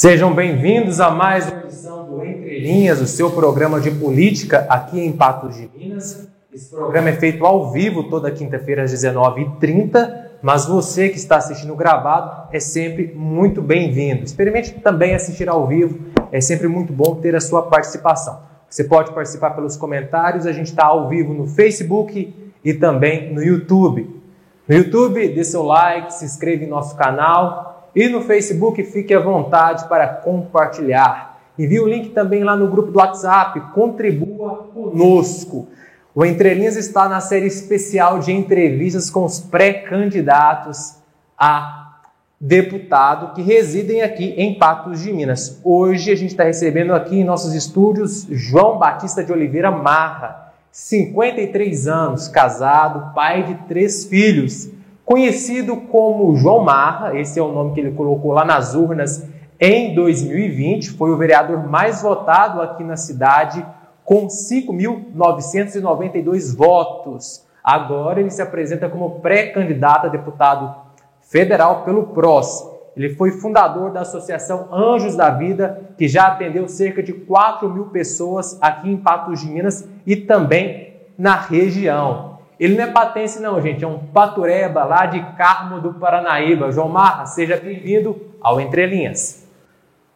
Sejam bem-vindos a mais uma edição do Entre Linhas, o seu programa de política aqui em Patos de Minas. Esse programa é feito ao vivo toda quinta-feira às 19h30, mas você que está assistindo gravado é sempre muito bem-vindo. Experimente também assistir ao vivo, é sempre muito bom ter a sua participação. Você pode participar pelos comentários, a gente está ao vivo no Facebook e também no YouTube. No YouTube, dê seu like, se inscreva em nosso canal, e no Facebook, fique à vontade para compartilhar. Envie o link também lá no grupo do WhatsApp. Contribua conosco. O Entre Linhas está na série especial de entrevistas com os pré-candidatos a deputado que residem aqui em Patos de Minas. Hoje a gente está recebendo aqui em nossos estúdios João Batista de Oliveira Marra, 53 anos, casado, pai de três filhos conhecido como João Marra, esse é o nome que ele colocou lá nas urnas em 2020, foi o vereador mais votado aqui na cidade, com 5.992 votos. Agora ele se apresenta como pré-candidato a deputado federal pelo PROS. Ele foi fundador da Associação Anjos da Vida, que já atendeu cerca de 4 mil pessoas aqui em Patos de Minas e também na região. Ele não é patense não, gente, é um patureba lá de Carmo do Paranaíba. João Marra, seja bem-vindo ao Entre Linhas.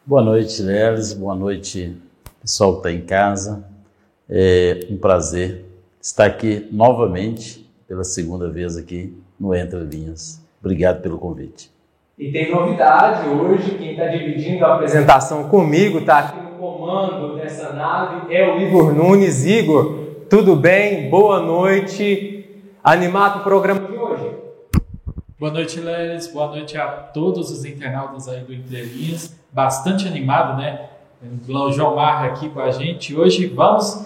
Boa noite, Lelis, boa noite, pessoal que está em casa. É um prazer estar aqui novamente, pela segunda vez aqui no Entre Linhas. Obrigado pelo convite. E tem novidade hoje, quem está dividindo a apresentação comigo, está aqui no comando dessa nave, é o Igor Nunes. Igor, tudo bem? Boa noite animado o programa de hoje? Boa noite, Lelis. Boa noite a todos os internautas aí do Entrelinhas. Bastante animado, né? O João Marra aqui com a gente. Hoje vamos,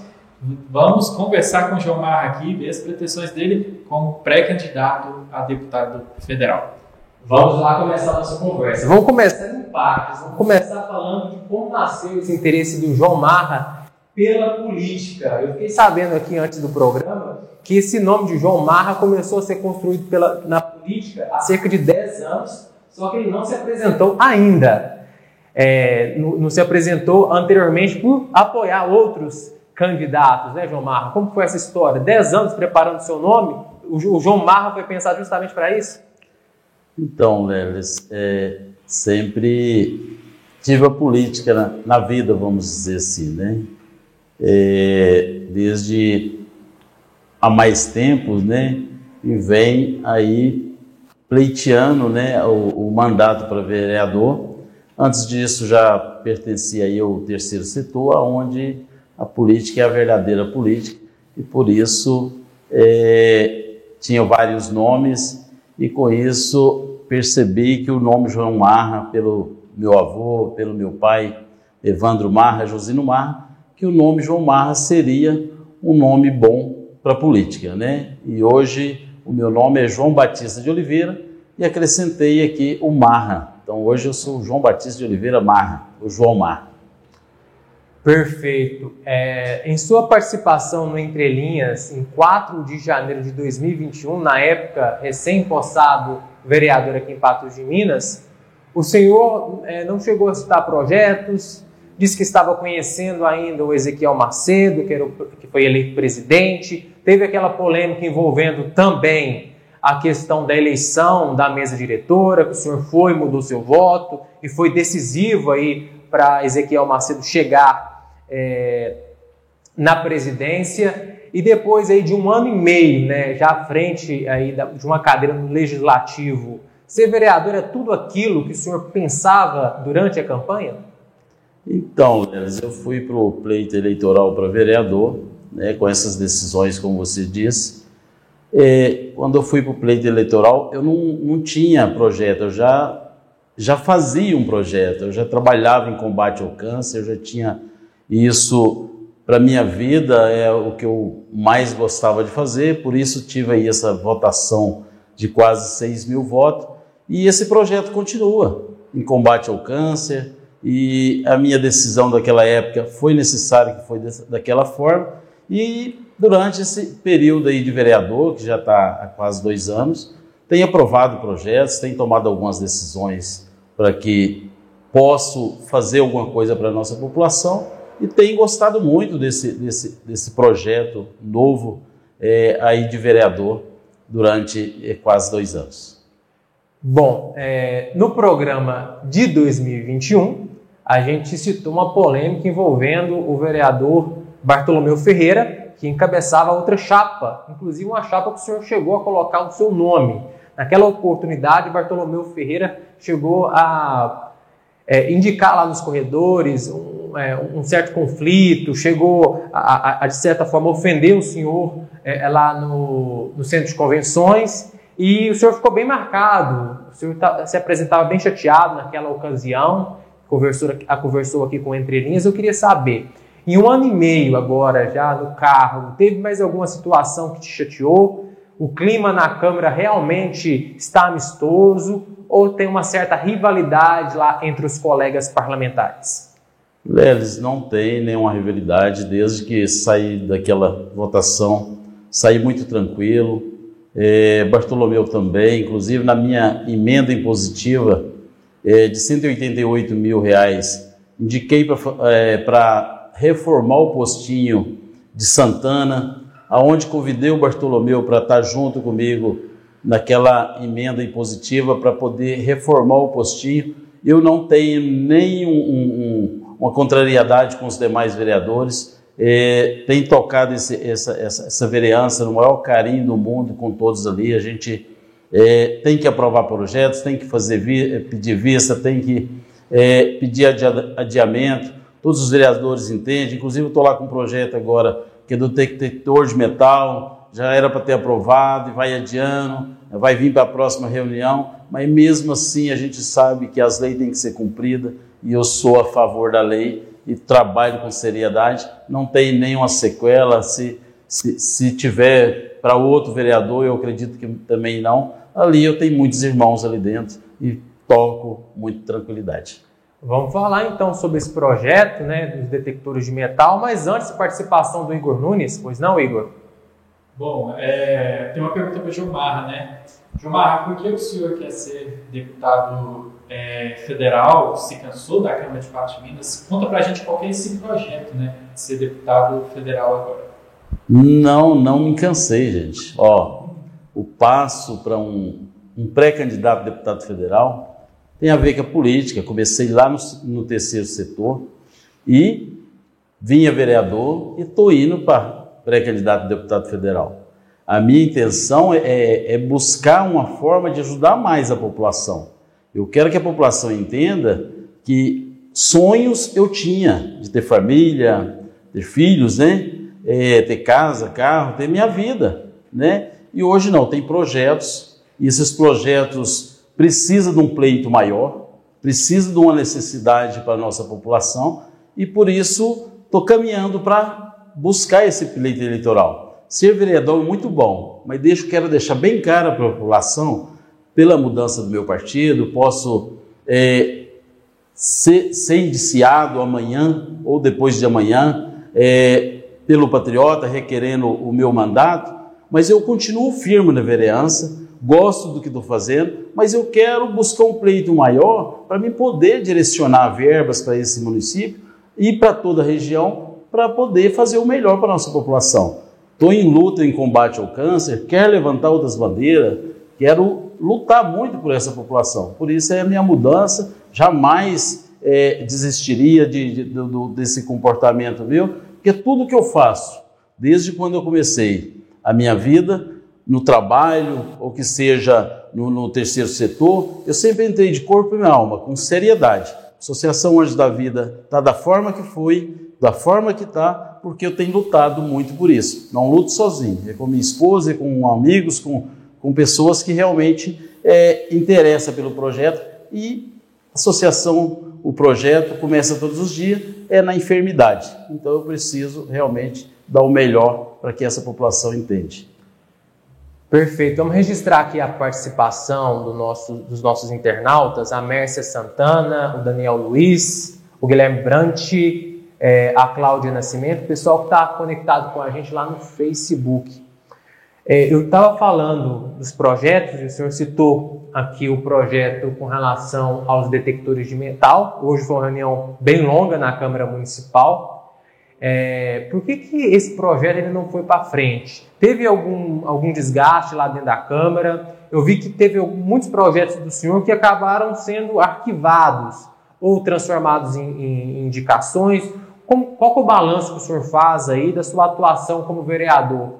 vamos conversar com o João Marra aqui, ver as pretensões dele como pré-candidato a deputado federal. Vamos lá começar a nossa conversa. Vamos começar em partes. Vamos começar falando de como nasceu esse interesse do João Marra pela política. Eu fiquei sabendo aqui antes do programa que esse nome de João Marra começou a ser construído pela, na política há cerca de 10 anos, só que ele não se apresentou ainda. É, não, se apresentou anteriormente por apoiar outros candidatos, né, João Marra? Como foi essa história? 10 anos preparando seu nome? O, João Marra foi pensado justamente para isso? Então, Lelis, é, sempre tive a política na, na vida, vamos dizer assim, né? é, desde há mais tempos, né? E vem aí pleiteando, né, o, o mandato para vereador. Antes disso já pertencia aí ao terceiro setor, onde a política é a verdadeira política e por isso é, tinha vários nomes e com isso percebi que o nome João Marra, pelo meu avô, pelo meu pai, Evandro Marra, Josino Marra, que o nome João Marra seria um nome bom para a política, né? E hoje o meu nome é João Batista de Oliveira e acrescentei aqui o Marra. Então hoje eu sou João Batista de Oliveira Marra, o João Marra. Perfeito. É, em sua participação no Entre Linhas, em 4 de janeiro de 2021, na época recém-possado vereador aqui em Patos de Minas, o senhor é, não chegou a citar projetos, disse que estava conhecendo ainda o Ezequiel Macedo, que, o, que foi eleito presidente. Teve aquela polêmica envolvendo também a questão da eleição da mesa diretora, que o senhor foi, mudou seu voto e foi decisivo aí para Ezequiel Macedo chegar é, na presidência. E depois aí de um ano e meio, né, já à frente aí de uma cadeira no legislativo, ser vereador é tudo aquilo que o senhor pensava durante a campanha? Então, eu fui para o pleito eleitoral para vereador, né, com essas decisões, como você disse. É, quando eu fui para o pleito eleitoral, eu não, não tinha projeto, eu já, já fazia um projeto, eu já trabalhava em combate ao câncer, eu já tinha isso para minha vida, é o que eu mais gostava de fazer, por isso tive aí essa votação de quase 6 mil votos, e esse projeto continua em combate ao câncer, e a minha decisão daquela época foi necessária que foi daquela forma e durante esse período aí de vereador, que já está há quase dois anos, tem aprovado projetos, tem tomado algumas decisões para que posso fazer alguma coisa para a nossa população e tenho gostado muito desse, desse, desse projeto novo é, aí de vereador durante é, quase dois anos. Bom, é, no programa de 2021, a gente citou uma polêmica envolvendo o vereador Bartolomeu Ferreira, que encabeçava outra chapa, inclusive uma chapa que o senhor chegou a colocar o seu nome. Naquela oportunidade, Bartolomeu Ferreira chegou a é, indicar lá nos corredores um, é, um certo conflito, chegou a, a, a, de certa forma, ofender o senhor é, lá no, no centro de convenções e o senhor ficou bem marcado, o senhor tá, se apresentava bem chateado naquela ocasião, conversou, a, conversou aqui com Entre Linhas. Eu queria saber, em um ano e meio agora já no carro, teve mais alguma situação que te chateou? O clima na Câmara realmente está amistoso ou tem uma certa rivalidade lá entre os colegas parlamentares? Leles, não tem nenhuma rivalidade desde que saí daquela votação, saí muito tranquilo. É, Bartolomeu também, inclusive na minha emenda impositiva é, de 188 mil reais, indiquei para é, reformar o postinho de Santana, aonde convidei o Bartolomeu para estar junto comigo naquela emenda impositiva para poder reformar o postinho. Eu não tenho nem um, um, contrariedade com os demais vereadores. É, tem tocado esse, essa, essa, essa vereança no maior carinho do mundo com todos ali. A gente é, tem que aprovar projetos, tem que fazer vi, pedir vista, tem que é, pedir adiamento. Todos os vereadores entendem. Inclusive, eu estou lá com um projeto agora que é do detector de metal, já era para ter aprovado e vai adiando, vai vir para a próxima reunião, mas mesmo assim a gente sabe que as leis têm que ser cumpridas e eu sou a favor da lei e trabalho com seriedade. Não tem nenhuma sequela, se, se, se tiver para outro vereador, eu acredito que também não. Ali eu tenho muitos irmãos ali dentro e toco muito tranquilidade. Vamos falar então sobre esse projeto né, dos detectores de metal, mas antes, participação do Igor Nunes, pois não, Igor? Bom, é, tem uma pergunta para o Gilmar, né? Gilmar, por que o senhor quer ser deputado é, federal, se cansou da Câmara de Patos de Minas? Conta para a gente qual é esse projeto, né, de ser deputado federal agora. Não, não me cansei, gente. Ó, o passo para um, um pré-candidato a deputado federal tem a ver com a política. Comecei lá no, no terceiro setor e vinha vereador e estou indo para pré-candidato a deputado federal. A minha intenção é, é, é, buscar uma forma de ajudar mais a população. Eu quero que a população entenda que sonhos eu tinha de ter família, ter filhos, né? É, ter casa, carro, ter minha vida, né? E hoje não, tem projetos e esses projetos precisa de um pleito maior, precisa de uma necessidade para a nossa população e por isso estou caminhando para buscar esse pleito eleitoral. Ser vereador é muito bom, mas deixo, quero deixar bem claro para a população, pela mudança do meu partido, posso é, ser, ser, indiciado amanhã ou depois de amanhã é, pelo Patriota, requerendo o meu mandato, mas eu continuo firme na vereança, gosto do que estou fazendo, mas eu quero buscar um pleito maior para me poder direcionar verbas para esse município e para toda a região para poder fazer o melhor para a nossa população. Estou em luta em combate ao câncer, quero levantar outras bandeiras, quero lutar muito por essa população. Por isso é a minha mudança, jamais é, desistiria de, de, de, desse comportamento meu, porque tudo que eu faço, desde quando eu comecei a minha vida, no trabalho, ou que seja no, no, terceiro setor, eu sempre entrei de corpo e alma, com seriedade. Associação Anjos da Vida está da forma que foi, da forma que está, porque eu tenho lutado muito por isso. Não luto sozinho, é com minha esposa, é com amigos, com, com pessoas que realmente é, interessam pelo projeto e associação, o projeto começa todos os dias, é na enfermidade. Então eu preciso realmente dar o melhor para que essa população entenda. Perfeito. Vamos registrar aqui a participação do nosso, dos nossos internautas, a Mércia Santana, o Daniel Luiz, o Guilherme Brant, é, a Cláudia Nascimento, o pessoal que está conectado com a gente lá no Facebook. É, eu estava falando dos projetos, o senhor citou aqui o projeto com relação aos detectores de metal. Hoje foi uma reunião bem longa na Câmara Municipal. É, por que, que esse projeto ele não foi para frente? Teve algum, algum desgaste lá dentro da Câmara? Eu vi que teve muitos projetos do senhor que acabaram sendo arquivados ou transformados em, em indicações. Como, qual é o balanço que o senhor faz aí da sua atuação como vereador?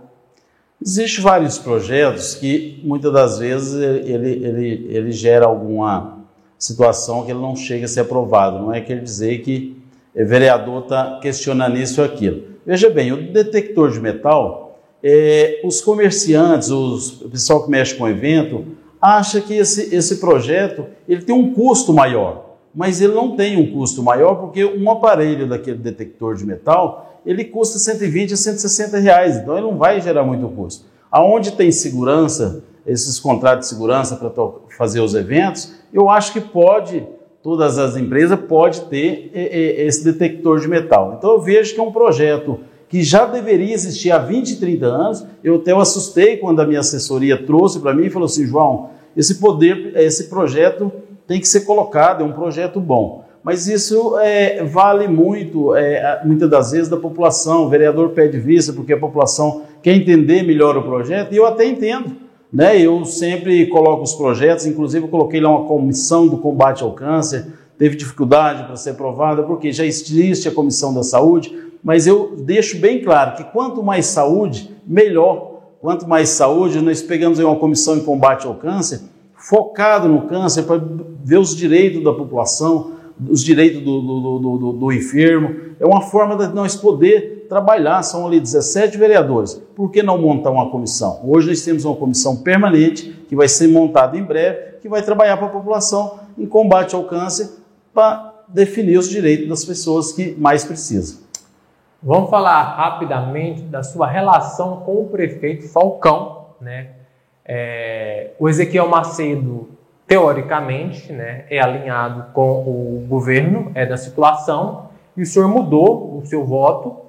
Existem vários projetos que muitas das vezes ele, ele, ele gera alguma situação que ele não chega a ser aprovado. Não é quer dizer que vereador está questionando isso ou aquilo. Veja bem, o detector de metal, é, os comerciantes, os, o pessoal que mexe com o evento, acha que esse, esse projeto ele tem um custo maior mas ele não tem um custo maior porque um aparelho daquele detector de metal ele custa 120 a 160 reais, então ele não vai gerar muito custo. Aonde tem segurança, esses contratos de segurança para fazer os eventos, eu acho que pode, todas as empresas pode ter esse detector de metal. Então eu vejo que é um projeto que já deveria existir há 20, 30 anos. Eu até eu assustei quando a minha assessoria trouxe para mim e falou assim, João, esse poder, esse projeto tem que ser colocado, é um projeto bom. Mas isso é, vale muito, é, muitas das vezes, da população. O vereador pede vista porque a população quer entender melhor o projeto, e eu até entendo. Né? Eu sempre coloco os projetos, inclusive eu coloquei lá uma comissão do combate ao câncer, teve dificuldade para ser aprovada, porque já existe a comissão da saúde, mas eu deixo bem claro que quanto mais saúde, melhor. Quanto mais saúde, nós pegamos uma comissão em combate ao câncer, focado no câncer, para ver os direitos da população, os direitos do, do, do, do, enfermo. É uma forma de nós poder trabalhar. São ali 17 vereadores. Por que não montar uma comissão? Hoje nós temos uma comissão permanente que vai ser montada em breve, que vai trabalhar para a população em combate ao câncer para definir os direitos das pessoas que mais precisam. Vamos falar rapidamente da sua relação com o prefeito Falcão, né? É, o Ezequiel Macedo, teoricamente, né, é alinhado com o governo, é da situação, e o senhor mudou o seu voto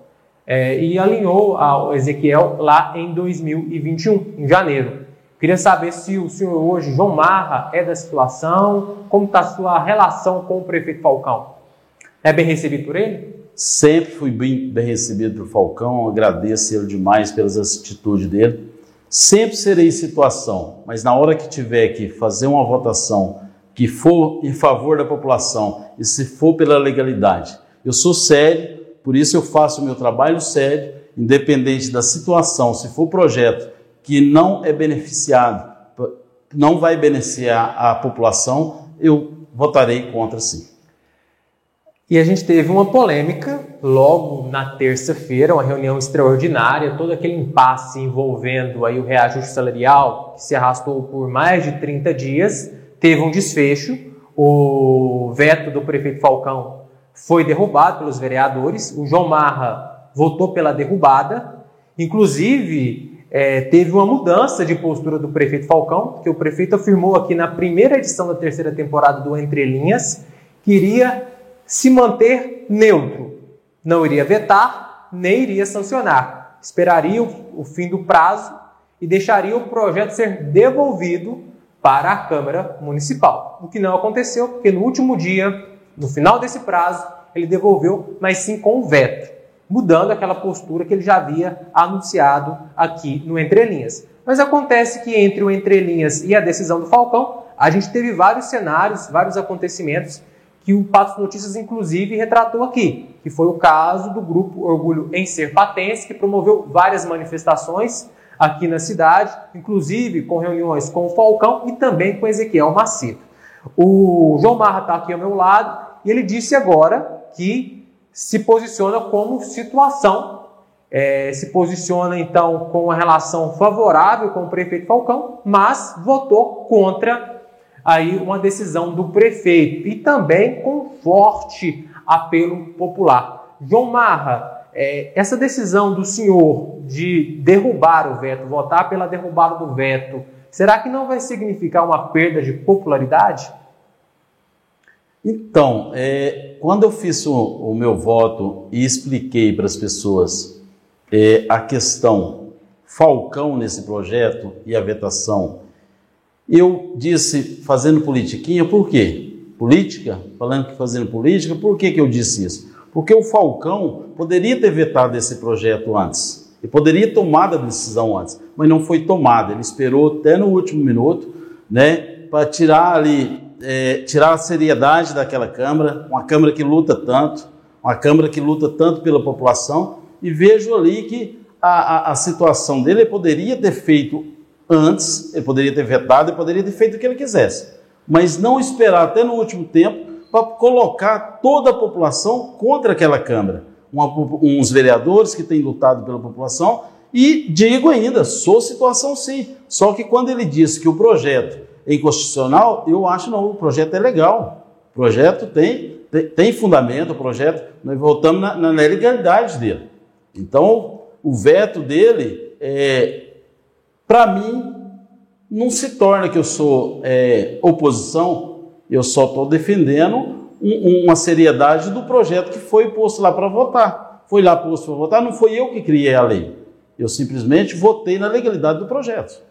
é, e alinhou ao Ezequiel lá em 2021, em janeiro. Queria saber se o senhor hoje, João Marra, é da situação, como está a sua relação com o prefeito Falcão? É bem recebido por ele? Sempre fui bem, bem recebido por Falcão, agradeço ele demais pelas atitudes dele. Sempre serei situação, mas na hora que tiver que fazer uma votação que for em favor da população e se for pela legalidade, eu sou sério, por isso eu faço o meu trabalho sério, independente da situação, se for projeto que não é beneficiado, não vai beneficiar a população, eu votarei contra sim. E a gente teve uma polêmica logo na terça-feira, uma reunião extraordinária, todo aquele impasse envolvendo aí o reajuste salarial, que se arrastou por mais de 30 dias, teve um desfecho. O veto do prefeito Falcão foi derrubado pelos vereadores. O João Marra votou pela derrubada. Inclusive, é, teve uma mudança de postura do prefeito Falcão, que o prefeito afirmou aqui na primeira edição da terceira temporada do Entre Linhas, que iria se manter neutro. Não iria vetar, nem iria sancionar. Esperaria o, fim do prazo e deixaria o projeto ser devolvido para a Câmara Municipal. O que não aconteceu, porque no último dia, no final desse prazo, ele devolveu, mas sim com veto, mudando aquela postura que ele já havia anunciado aqui no Entre Linhas. Mas acontece que entre o Entre Linhas e a decisão do Falcão, a gente teve vários cenários, vários acontecimentos que o Patos Notícias, inclusive, retratou aqui, que foi o caso do grupo Orgulho em Ser Patense, que promoveu várias manifestações aqui na cidade, inclusive com reuniões com o Falcão e também com Ezequiel Macedo. O João Marra está aqui ao meu lado e ele disse agora que se posiciona como situação, é, se posiciona então com uma relação favorável com o prefeito Falcão, mas votou contra aí uma decisão do prefeito e também com forte apelo popular. João Marra, é, essa decisão do senhor de derrubar o veto, votar pela derrubada do veto, será que não vai significar uma perda de popularidade? Então, é, quando eu fiz o, o, meu voto e expliquei para as pessoas é, a questão Falcão nesse projeto e a vetação, eu disse fazendo politiquinha, por quê? Política? Falando que fazendo política, por que, que eu disse isso? Porque o Falcão poderia ter vetado esse projeto antes. E poderia tomar a decisão antes, mas não foi tomada. Ele esperou até no último minuto, né, para tirar ali, é, tirar a seriedade daquela Câmara, uma Câmara que luta tanto, uma Câmara que luta tanto pela população, e vejo ali que a, a, a situação dele ele poderia ter feito antes, ele poderia ter vetado, ele poderia ter feito o que ele quisesse, mas não esperar até no último tempo para colocar toda a população contra aquela Câmara. Uma, uns vereadores que têm lutado pela população, e digo ainda, sou situação sim. Só que quando ele disse que o projeto inconstitucional, eu acho não, o projeto é legal. O projeto tem, tem, tem fundamento, o projeto, nós voltamos na, na legalidade dele. Então, o veto dele, é, para mim, não se torna que eu sou é, oposição, eu só estou defendendo um, uma seriedade do projeto que foi posto lá para votar. Foi lá posto para votar, não foi eu que criei a lei. Eu simplesmente votei na legalidade do projeto.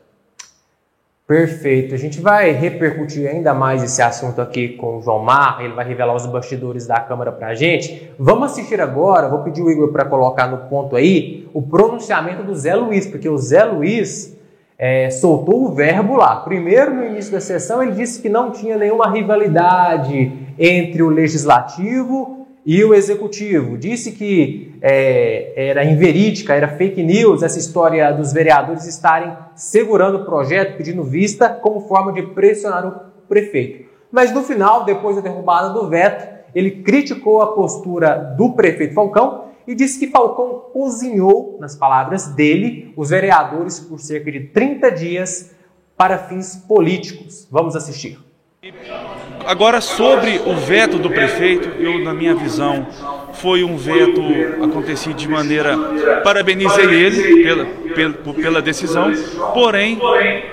Perfeito. A gente vai repercutir ainda mais esse assunto aqui com o João Mar, ele vai revelar os bastidores da Câmara para a gente. Vamos assistir agora, vou pedir o Igor para colocar no ponto aí, o pronunciamento do Zé Luiz, porque o Zé Luiz é, soltou o verbo lá. Primeiro, no início da sessão, ele disse que não tinha nenhuma rivalidade entre o legislativo e o executivo. Disse que é, era inverídica, era fake news essa história dos vereadores estarem segurando o projeto, pedindo vista, como forma de pressionar o prefeito. Mas no final, depois da derrubada do veto, ele criticou a postura do prefeito Falcão e disse que Falcão cozinhou, nas palavras dele, os vereadores por cerca de 30 dias para fins políticos. Vamos assistir. Agora, sobre o veto do prefeito, eu, na minha visão, foi um veto acontecido de maneira. Parabenizei ele pela, pela, pela decisão, porém,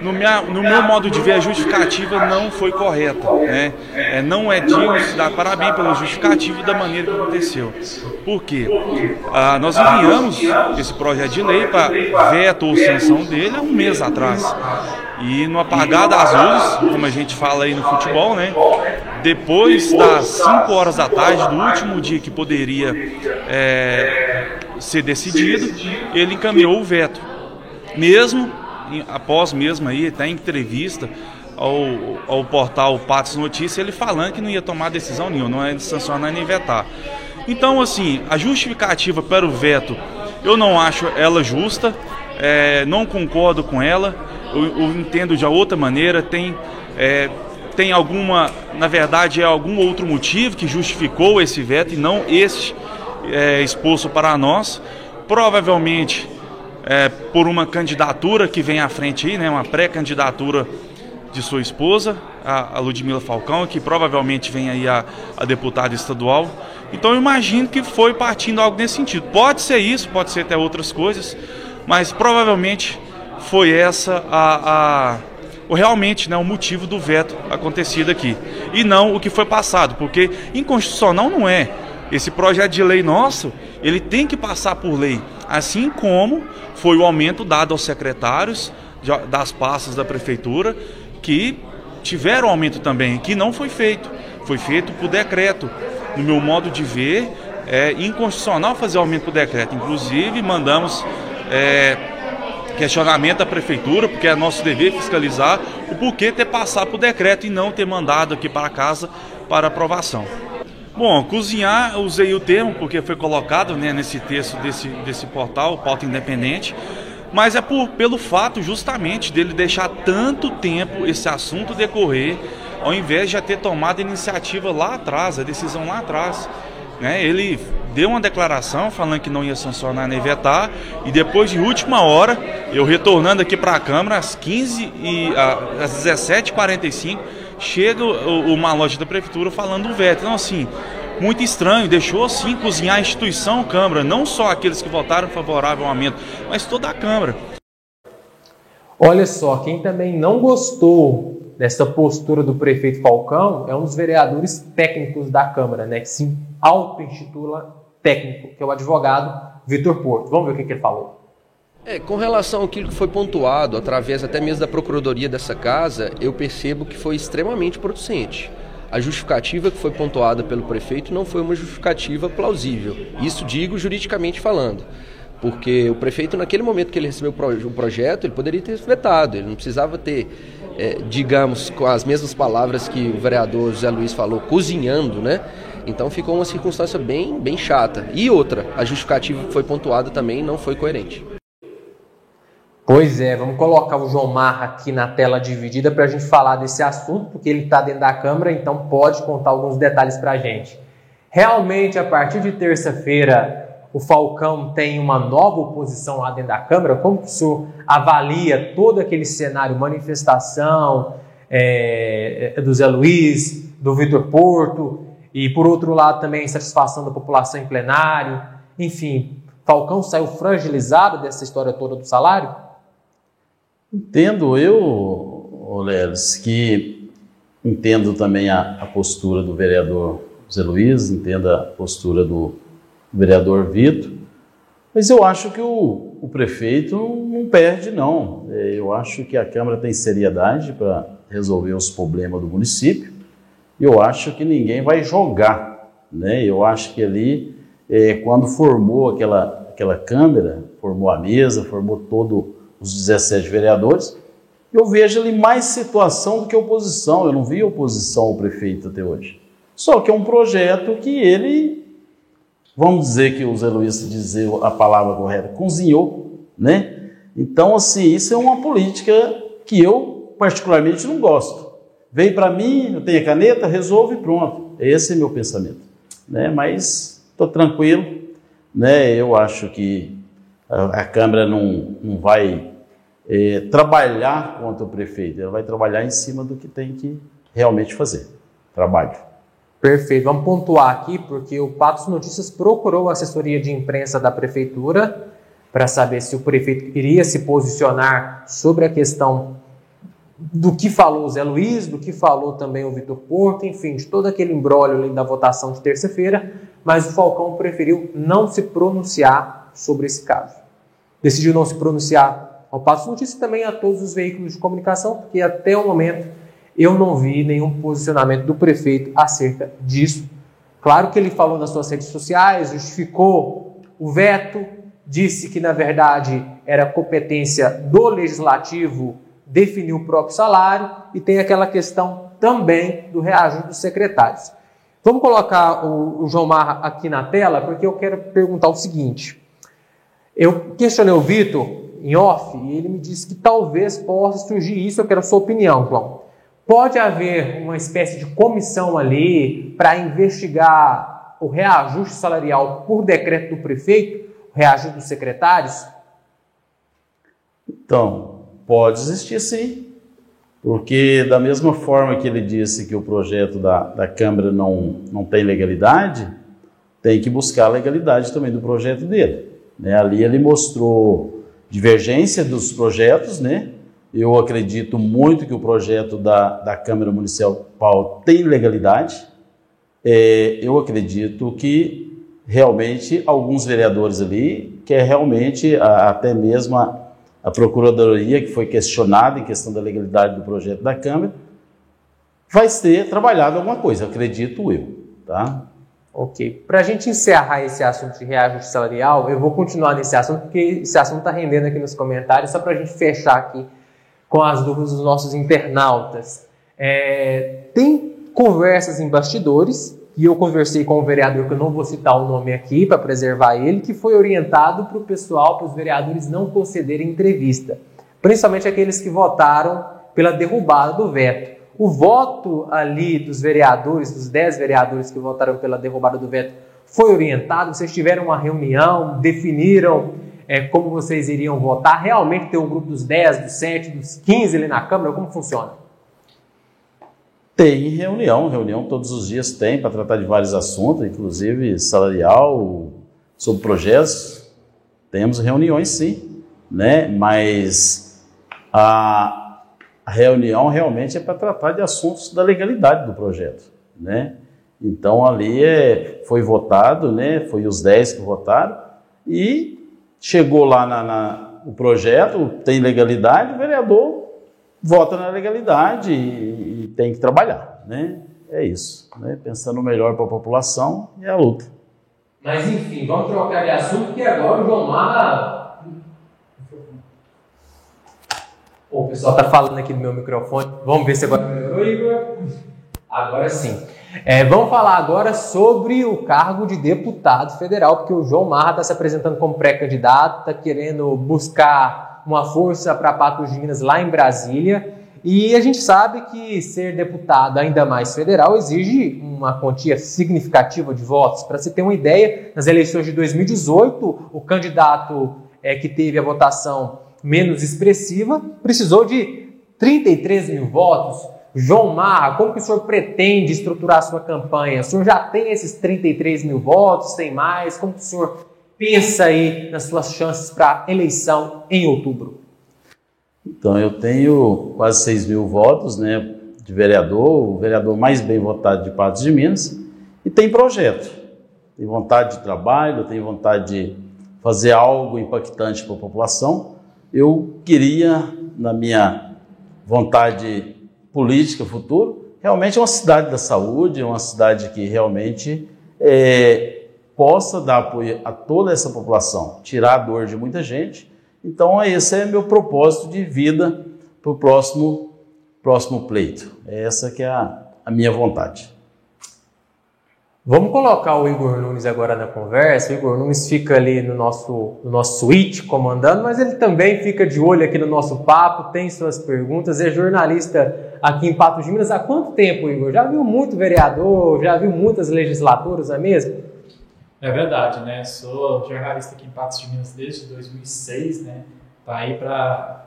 no, minha, no meu modo de ver, a justificativa não foi correta. Né? É, não é digno se dar parabéns pela justificativa da maneira que aconteceu. Por quê? Ah, nós enviamos esse projeto de lei para veto ou sanção dele há um mês atrás. E no apagar das luzes, como a gente fala aí no futebol, né? Depois das 5 horas da tarde do último dia que poderia é, ser decidido, ele encaminhou o veto. Mesmo após mesmo aí, até entrevista ao, ao portal Patos Notícias, ele falando que não ia tomar decisão nenhuma, não ia sancionar nem vetar. Então, assim, a justificativa para o veto, eu não acho ela justa, é, não concordo com ela eu, eu entendo de outra maneira, tem, é, tem alguma, na verdade, é algum outro motivo que justificou esse veto e não este é, exposto para nós. Provavelmente é, por uma candidatura que vem à frente aí, né, uma pré-candidatura de sua esposa, a, a Ludmila Falcão, que provavelmente vem aí a, a deputada estadual. Então eu imagino que foi partindo algo nesse sentido. Pode ser isso, pode ser até outras coisas, mas provavelmente foi essa a, a o, realmente né, o motivo do veto acontecido aqui. E não o que foi passado, porque inconstitucional não é. Esse projeto de lei nosso, ele tem que passar por lei, assim como foi o aumento dado aos secretários das pastas da prefeitura, que tiveram aumento também, que não foi feito. Foi feito por decreto. No meu modo de ver, é inconstitucional fazer aumento por decreto. Inclusive, mandamos é, questionamento à prefeitura, porque é nosso dever fiscalizar o porquê ter passado por decreto e não ter mandado aqui para casa para aprovação. Bom, cozinhar, usei o termo porque foi colocado né, nesse texto desse, desse portal, pauta independente, mas é por, pelo fato justamente dele deixar tanto tempo esse assunto decorrer, ao invés de já ter tomado a iniciativa lá atrás, a decisão lá atrás. Né? Ele deu uma declaração falando que não ia sancionar nem vetar, e depois de última hora, eu retornando aqui para a Câmara às 15 e às 17h45, chega uma loja da Prefeitura falando do veto. Então, assim, muito estranho, deixou assim cozinhar a instituição Câmara, não só aqueles que votaram favorável ao aumento, mas toda a Câmara. Olha só, quem também não gostou dessa postura do prefeito Falcão é um dos vereadores técnicos da Câmara, né, que se auto-intitula técnico, que é o advogado Vitor Porto. Vamos ver o que, que ele falou. É, com relação àquilo que foi pontuado, através até mesmo da procuradoria dessa casa, eu percebo que foi extremamente producente. A justificativa que foi pontuada pelo prefeito não foi uma justificativa plausível. Isso digo juridicamente falando. Porque o prefeito, naquele momento que ele recebeu o projeto, ele poderia ter vetado, ele não precisava ter, é, digamos, com as mesmas palavras que o vereador José Luiz falou, cozinhando, né? Então ficou uma circunstância bem, bem chata. E outra, a justificativa que foi pontuada também não foi coerente. Pois é, vamos colocar o João Marra aqui na tela dividida para a gente falar desse assunto, porque ele está dentro da Câmara, então pode contar alguns detalhes para a gente. Realmente, a partir de terça-feira, o Falcão tem uma nova oposição lá dentro da Câmara? Como que o senhor avalia todo aquele cenário, manifestação é, do Zé Luiz, do Vitor Porto, e por outro lado também satisfação da população em plenário? Enfim, Falcão saiu fragilizado dessa história toda do salário? Entendo eu, Leles, que entendo também a, a, postura do vereador Zé Luiz, entendo a postura do vereador Vitor, mas eu acho que o, o prefeito não perde, não. É, eu acho que a Câmara tem seriedade para resolver os problemas do município. Eu acho que ninguém vai jogar, né? Eu acho que ali, é, quando formou aquela, aquela Câmara, formou a mesa, formou todo os 17 vereadores, eu vejo ali mais situação do que oposição. Eu não vi oposição ao prefeito até hoje. Só que é um projeto que ele, vamos dizer que o Zé Luiz dizer a palavra correta, cozinhou, né? Então, assim, isso é uma política que eu particularmente não gosto. Veio para mim, eu tenho a caneta, resolve e pronto. Esse é meu pensamento. Né? Mas estou tranquilo. Né? Eu acho que a, a Câmara não, não vai é, trabalhar contra o prefeito, ela vai trabalhar em cima do que tem que realmente fazer. Trabalho. Perfeito. Vamos pontuar aqui, porque o Patos Notícias procurou a assessoria de imprensa da prefeitura para saber se o prefeito iria se posicionar sobre a questão do que falou o Zé Luiz, do que falou também o Vitor Porto, enfim, de todo aquele embrólio da votação de terça-feira, mas o Falcão preferiu não se pronunciar sobre esse caso. Decidiu não se pronunciar ao Passo Notícias também a todos os veículos de comunicação, porque até o momento eu não vi nenhum posicionamento do prefeito acerca disso. Claro que ele falou nas suas redes sociais, justificou o veto, disse que na verdade era competência do legislativo definir o próprio salário e tem aquela questão também do reajuste dos secretários. Vamos colocar o, o João Marra aqui na tela, porque eu quero perguntar o seguinte. Eu questionei o Vitor em off e ele me disse que talvez possa surgir isso. Eu quero a sua opinião, João. Pode haver uma espécie de comissão ali para investigar o reajuste salarial por decreto do prefeito, o reajuste dos secretários? Então, pode existir sim. Porque, da mesma forma que ele disse que o projeto da, da Câmara não, não tem legalidade, tem que buscar a legalidade também do projeto dele. Né? Ali ele mostrou divergência dos projetos, né? Eu acredito muito que o projeto da, da Câmara Municipal tem legalidade. É, eu acredito que realmente alguns vereadores ali, que é realmente a, até mesmo a, a Procuradoria, que foi questionada em questão da legalidade do projeto da Câmara, vai ser trabalhado alguma coisa, acredito eu. Tá? Ok. Para a gente encerrar esse assunto de reajuste salarial, eu vou continuar nesse assunto, porque esse assunto está rendendo aqui nos comentários, só para a gente fechar aqui com as dúvidas dos nossos internautas. É, tem conversas em bastidores e eu conversei com um vereador, que eu não vou citar o nome aqui para preservar ele, que foi orientado para o pessoal, para os vereadores não concederem entrevista, principalmente aqueles que votaram pela derrubada do veto. O voto ali dos vereadores, dos 10 vereadores que votaram pela derrubada do veto, foi orientado? Vocês tiveram uma reunião, definiram é, como vocês iriam votar? Realmente tem um grupo dos 10, dos 7, dos 15 ali na Câmara? Como funciona? Tem reunião, reunião todos os dias tem para tratar de vários assuntos, inclusive salarial, sobre projetos. Temos reuniões sim, né? Mas a, reunião realmente é para tratar de assuntos da legalidade do projeto, né? Então ali é, foi votado, né? Foi os 10 que votaram e chegou lá na, na, o projeto, tem legalidade, o vereador vota na legalidade e, tem que trabalhar, né? É isso, né? Pensando melhor para a população e a luta. Mas enfim, vamos trocar de assunto, que agora o João Mar. o pessoal está falando aqui no meu microfone. Vamos ver se agora. Agora sim. É, vamos falar agora sobre o cargo de deputado federal, porque o João Marra está se apresentando como pré-candidato, está querendo buscar uma força para Patos de Minas lá em Brasília. E a gente sabe que ser deputado, ainda mais federal, exige uma quantia significativa de votos. Para você ter uma ideia, nas eleições de 2018, o candidato é, que teve a votação menos expressiva precisou de 33 mil votos. João Marra, como que o senhor pretende estruturar a sua campanha? O senhor já tem esses 33 mil votos, tem mais? Como que o senhor pensa aí nas suas chances para eleição em outubro? Então, eu tenho quase 6 mil votos né, de vereador, o vereador mais bem votado de Patos de Minas, e tem projeto. Tem vontade de trabalho, tem vontade de fazer algo impactante para a população. Eu queria, na minha vontade política futuro, realmente uma cidade da saúde, uma cidade que realmente é, possa dar apoio a toda essa população, tirar a dor de muita gente então, esse é meu propósito de vida para o próximo, próximo pleito. Essa que é a, a minha vontade. Vamos colocar o Igor Nunes agora na conversa. O Igor Nunes fica ali no nosso, no nosso suíte comandando, mas ele também fica de olho aqui no nosso papo, tem suas perguntas, é jornalista aqui em Patos de Minas. Há quanto tempo, Igor? Já viu muito vereador, já viu muitas legislaturas, não é mesmo? É verdade, né? Sou jornalista aqui em Patos de Minas desde 2006, né? Tá aí para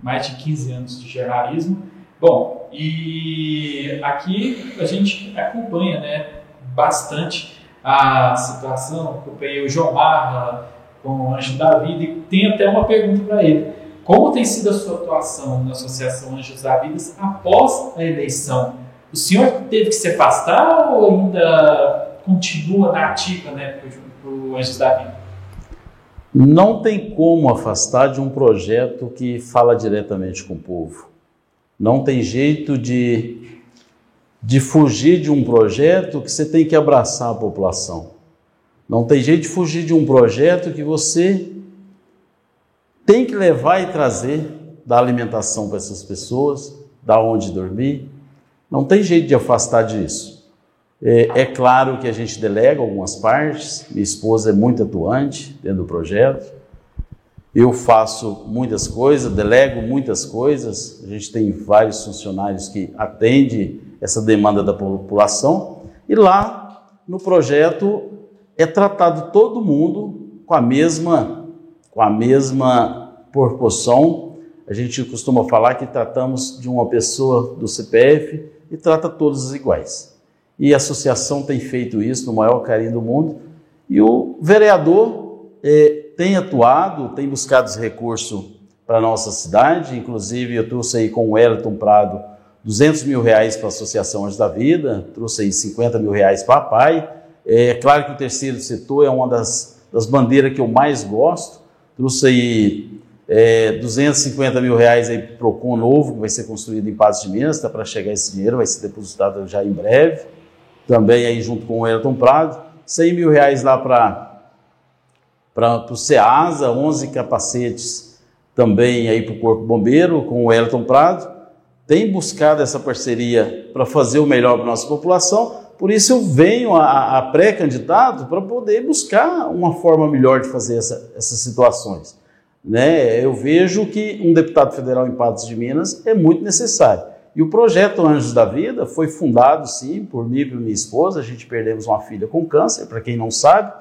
mais de 15 anos de jornalismo. Bom, e aqui a gente acompanha, né, bastante a situação. Acompanhei o João Barra com o Anjo da Vida e tenho até uma pergunta para ele. Como tem sido a sua atuação na Associação Anjos da Vida após a eleição? O senhor teve que se afastar ou ainda continua na ativa né, para o Anjos da Vida? Não tem como afastar de um projeto que fala diretamente com o povo. Não tem jeito de, de fugir de um projeto que você tem que abraçar a população. Não tem jeito de fugir de um projeto que você tem que levar e trazer da alimentação para essas pessoas, da onde dormir. Não tem jeito de afastar disso. É, é, claro que a gente delega algumas partes, minha esposa é muito atuante dentro do projeto, eu faço muitas coisas, delego muitas coisas, a gente tem vários funcionários que atendem essa demanda da população, e lá no projeto é tratado todo mundo com a mesma, com a mesma proporção. A gente costuma falar que tratamos de uma pessoa do CPF e trata todos iguais e a associação tem feito isso no maior carinho do mundo. E o vereador é, tem atuado, tem buscado esse recurso para a nossa cidade, inclusive eu trouxe aí com o Wellington Prado 200 mil reais para a Associação Anjos da Vida, trouxe aí 50 mil reais para a PAI. É claro que o terceiro setor é uma das, das bandeiras que eu mais gosto, trouxe aí é, 250 mil reais aí para o PROCON novo, que vai ser construído em Paz de Minas, está para chegar esse dinheiro, vai ser depositado já em breve também aí junto com o Elton Prado, 100 mil reais lá para o SEASA, 11 capacetes também aí para o Corpo Bombeiro com o Elton Prado, tem buscado essa parceria para fazer o melhor para a nossa população, por isso eu venho a, a pré-candidato para poder buscar uma forma melhor de fazer essa, essas situações. Né? Eu vejo que um deputado federal em Patos de Minas é muito necessário. E o projeto Anjos da Vida foi fundado, sim, por mim e por minha esposa. A gente perdemos uma filha com câncer, para quem não sabe.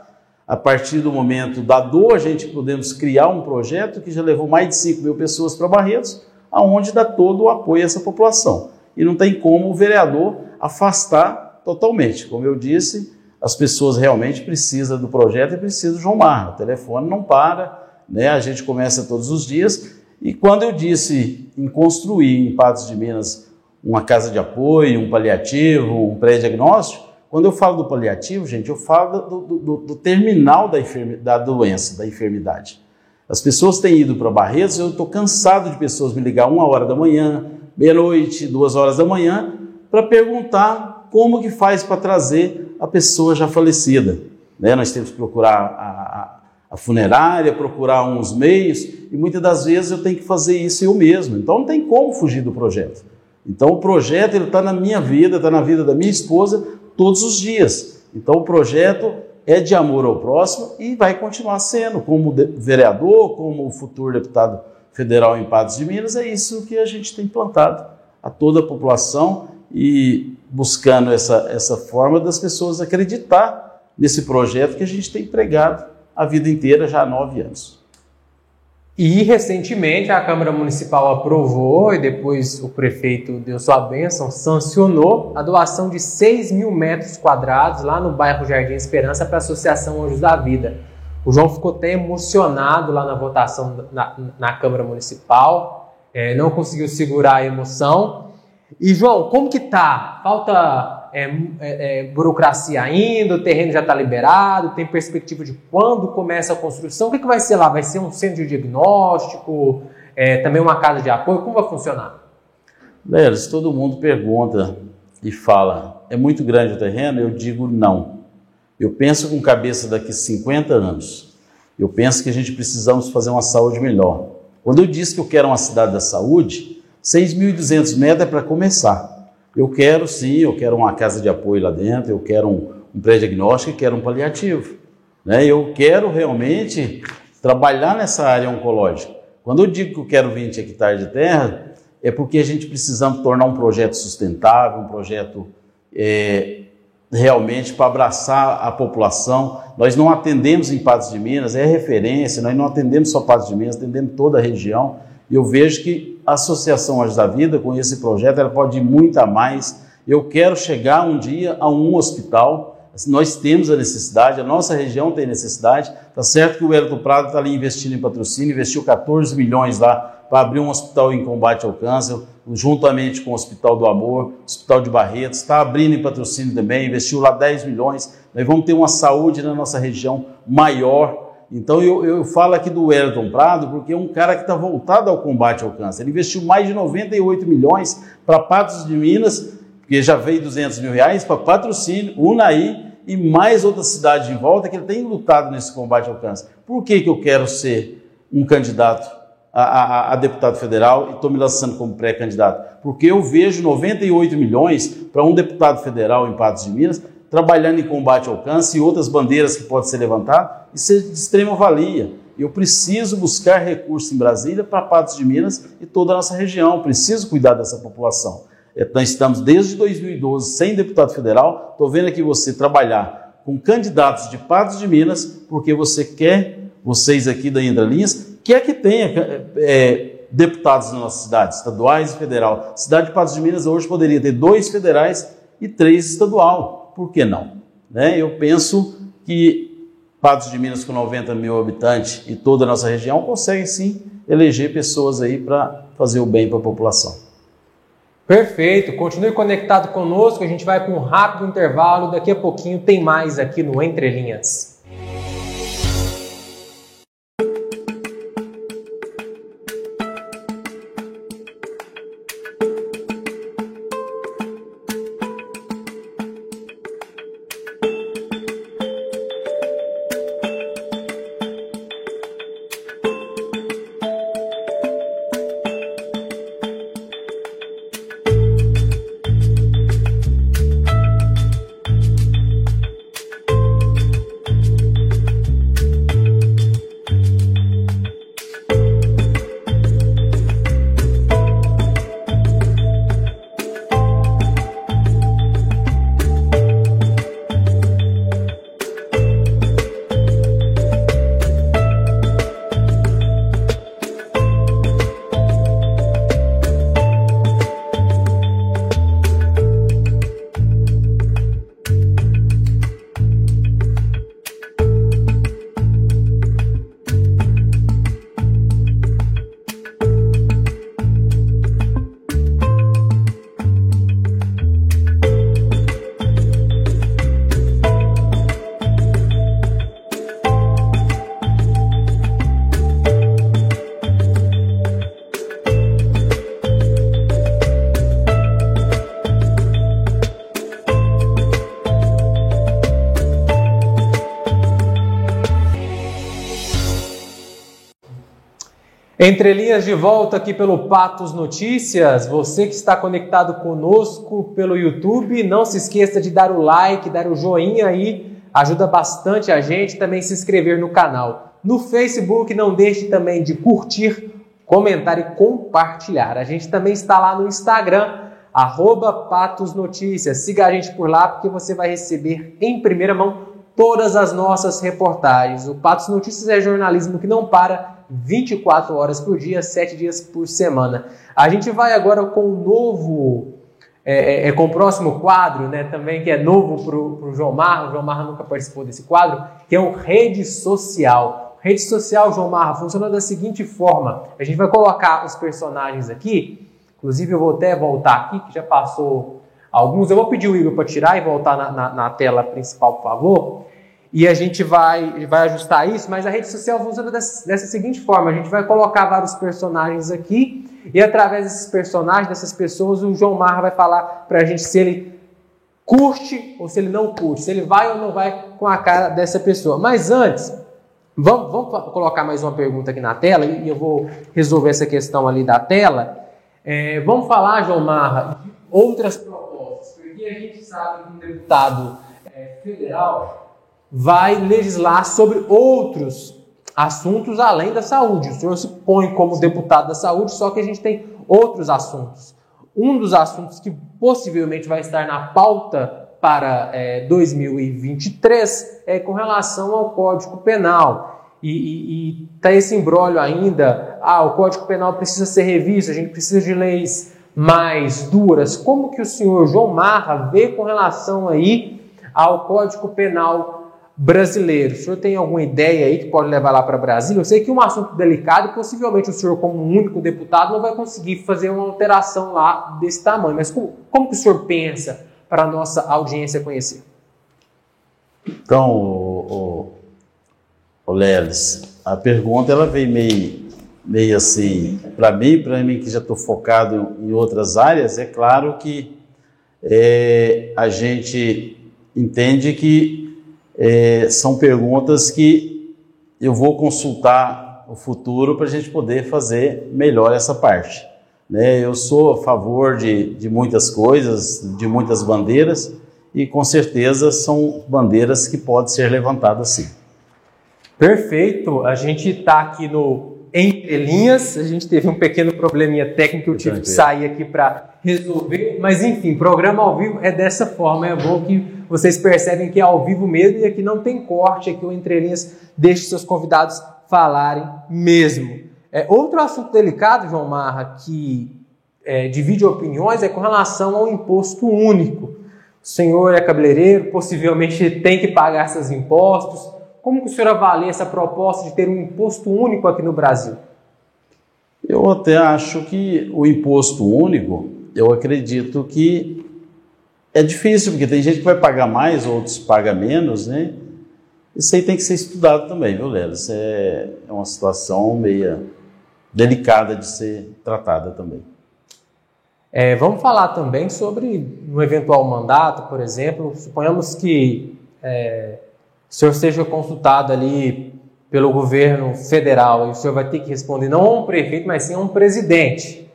A partir do momento da dor, a gente pudemos criar um projeto que já levou mais de 5 mil pessoas para Barretos, aonde dá todo o apoio a essa população. E não tem como o vereador afastar totalmente. Como eu disse, as pessoas realmente precisam do projeto e precisam do João Marra. O telefone não para, né? a gente começa todos os dias e quando eu disse em construir em Patos de Minas uma casa de apoio, um paliativo, um pré-diagnóstico, quando eu falo do paliativo, gente, eu falo do, do, do terminal da, da doença, da enfermidade. As pessoas têm ido para Barretos, eu estou cansado de pessoas me ligar uma hora da manhã, meia-noite, duas horas da manhã, para perguntar como que faz para trazer a pessoa já falecida. Né? Nós temos que procurar a, a, funerária, procurar uns meios, e muitas das vezes eu tenho que fazer isso eu mesmo. Então não tem como fugir do projeto. Então o projeto ele está na minha vida, está na vida da minha esposa todos os dias. Então o projeto é de amor ao próximo e vai continuar sendo, como vereador, como futuro deputado federal em Patos de Minas, é isso que a gente tem plantado a toda a população e buscando essa, essa forma das pessoas acreditar nesse projeto que a gente tem pregado a vida inteira, já há nove anos. E recentemente a Câmara Municipal aprovou e depois o prefeito deu sua bênção, sancionou a doação de 6 mil metros quadrados lá no bairro Jardim Esperança para a Associação Anjos da Vida. O João ficou até emocionado lá na votação na, na Câmara Municipal, é, não conseguiu segurar a emoção e, João, como que tá? Falta é, é, é, burocracia ainda, o terreno já está liberado, tem perspectiva de quando começa a construção? O que, que vai ser lá? Vai ser um centro de diagnóstico, é, também uma casa de apoio? Como vai funcionar? Leros, todo mundo pergunta e fala, é muito grande o terreno? Eu digo não. Eu penso com cabeça daqui 50 anos. Eu penso que a gente precisamos fazer uma saúde melhor. Quando eu disse que eu quero uma cidade da saúde, 6.200 metros é para começar. Eu quero sim, eu quero uma casa de apoio lá dentro, eu quero um, um pré-diagnóstico e quero um paliativo. Né? Eu quero realmente trabalhar nessa área oncológica. Quando eu digo que eu quero 20 hectares de terra, é porque a gente precisa tornar um projeto sustentável, um projeto é, realmente para abraçar a população. Nós não atendemos em Patos de Minas, é referência, nós não atendemos só Patos de Minas, atendemos toda a região. Eu vejo que a Associação Anjos da Vida, com esse projeto, ela pode ir muito a mais. Eu quero chegar um dia a um hospital. Nós temos a necessidade, a nossa região tem necessidade. Tá certo que o Hélio do Prado está ali investindo em patrocínio, investiu 14 milhões lá para abrir um hospital em combate ao câncer, juntamente com o Hospital do Amor, Hospital de Barretos, está abrindo em patrocínio também, investiu lá 10 milhões. Nós vamos ter uma saúde na nossa região maior então eu, eu falo aqui do Wellington Prado porque é um cara que está voltado ao combate ao câncer. Ele investiu mais de 98 milhões para Patos de Minas, que já veio 200 mil reais, para patrocínio, Unai e mais outras cidades em volta que ele tem lutado nesse combate ao câncer. Por que, que eu quero ser um candidato a, a, a deputado federal e estou me lançando como pré-candidato? Porque eu vejo 98 milhões para um deputado federal em Patos de Minas trabalhando em combate ao câncer e outras bandeiras que podem ser levantadas, isso é de extrema valia. Eu preciso buscar recursos em Brasília para Patos de Minas e toda a nossa região. Preciso cuidar dessa população. É, nós estamos desde 2012 sem deputado federal. Estou vendo aqui você trabalhar com candidatos de Patos de Minas, porque você quer, vocês aqui da Indra Linhas, quer que tenha é, deputados na nossa cidade, estaduais e federal. Cidade de Patos de Minas hoje poderia ter dois federais e três estadual. Por que não? Né? Eu penso que Patos de Minas com 90 mil habitantes e toda a nossa região consegue sim eleger pessoas aí para fazer o bem para a população. Perfeito, continue conectado conosco, a gente vai com um rápido intervalo, daqui a pouquinho tem mais aqui no Entre Linhas. Entre linhas de volta aqui pelo Patos Notícias, você que está conectado conosco pelo YouTube, não se esqueça de dar o like, dar o joinha aí, ajuda bastante a gente, também se inscrever no canal. No Facebook, não deixe também de curtir, comentar e compartilhar. A gente também está lá no Instagram, arroba Patos Notícias. Siga a gente por lá porque você vai receber em primeira mão todas as nossas reportagens. O Patos Notícias é jornalismo que não para 24 horas por dia, 7 dias por semana. A gente vai agora com um novo, é, é, é com o próximo quadro, né, também que é novo para o João Marra, o João Marra nunca participou desse quadro, que é o Rede Social. Rede Social, João Marra, funciona da seguinte forma, a gente vai colocar os personagens aqui, inclusive eu vou até voltar aqui, que já passou alguns, eu vou pedir o Igor para tirar e voltar na, na, na tela principal, por favor, e a gente vai, vai ajustar isso, mas a rede social funciona dessa, dessa seguinte forma: a gente vai colocar vários personagens aqui, e através desses personagens, dessas pessoas, o João Marra vai falar para a gente se ele curte ou se ele não curte, se ele vai ou não vai com a cara dessa pessoa. Mas antes, vamos, vamos colocar mais uma pergunta aqui na tela, e eu vou resolver essa questão ali da tela. É, vamos falar, João Marra, de outras propostas, porque a gente sabe que um deputado é, federal vai legislar sobre outros assuntos além da saúde. O senhor se põe como deputado da saúde, só que a gente tem outros assuntos. Um dos assuntos que possivelmente vai estar na pauta para é, 2023 é com relação ao Código Penal. E está esse embrólio ainda, ah, o Código Penal precisa ser revisto, a gente precisa de leis mais duras. Como que o senhor João Marra vê com relação aí ao Código Penal brasileiro. O senhor tem alguma ideia aí que pode levar lá para Brasília? Eu sei que é um assunto delicado e possivelmente o senhor, como único deputado, não vai conseguir fazer uma alteração lá desse tamanho. Mas como, como que o senhor pensa para a nossa audiência conhecer? Então, o, o, o Lelis, a pergunta ela veio meio, meio assim, para mim, para mim que já estou focado em outras áreas, é claro que é, a gente entende que é, são perguntas que eu vou consultar o futuro para a gente poder fazer melhor essa parte. Né? Eu sou a favor de, de muitas coisas, de muitas bandeiras, e com certeza são bandeiras que podem ser levantadas sim. Perfeito. A gente está aqui no Entre Linhas, a gente teve um pequeno probleminha técnico, eu tive que sair aqui para resolver, mas enfim, programa ao vivo é dessa forma, é bom que vocês percebem que é ao vivo mesmo e aqui não tem corte, aqui o Entre Linhas deixa seus convidados falarem mesmo. É, outro assunto delicado, João Marra, que é, divide opiniões é com relação ao imposto único. O senhor é cabeleireiro, possivelmente tem que pagar esses impostos. Como que o senhor avalia essa proposta de ter um imposto único aqui no Brasil? Eu até acho que o imposto único, eu acredito que é difícil, porque tem gente que vai pagar mais, outros pagam menos, né? Isso aí tem que ser estudado também, viu, Léo? Isso é, é uma situação meio delicada de ser tratada também. É, vamos falar também sobre um eventual mandato, por exemplo. Suponhamos que é, o senhor seja consultado ali pelo governo federal e o senhor vai ter que responder não a um prefeito, mas sim a um presidente.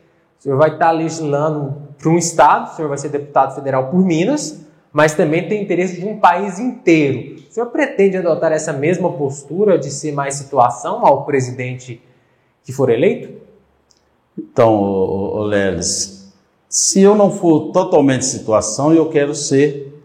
Senhor vai estar legislando para um estado, o senhor vai ser deputado federal por Minas, mas também tem interesse de um país inteiro. O senhor pretende adotar essa mesma postura de ser mais situação ao presidente que for eleito? Então, Leles, se eu não for totalmente situação, eu quero ser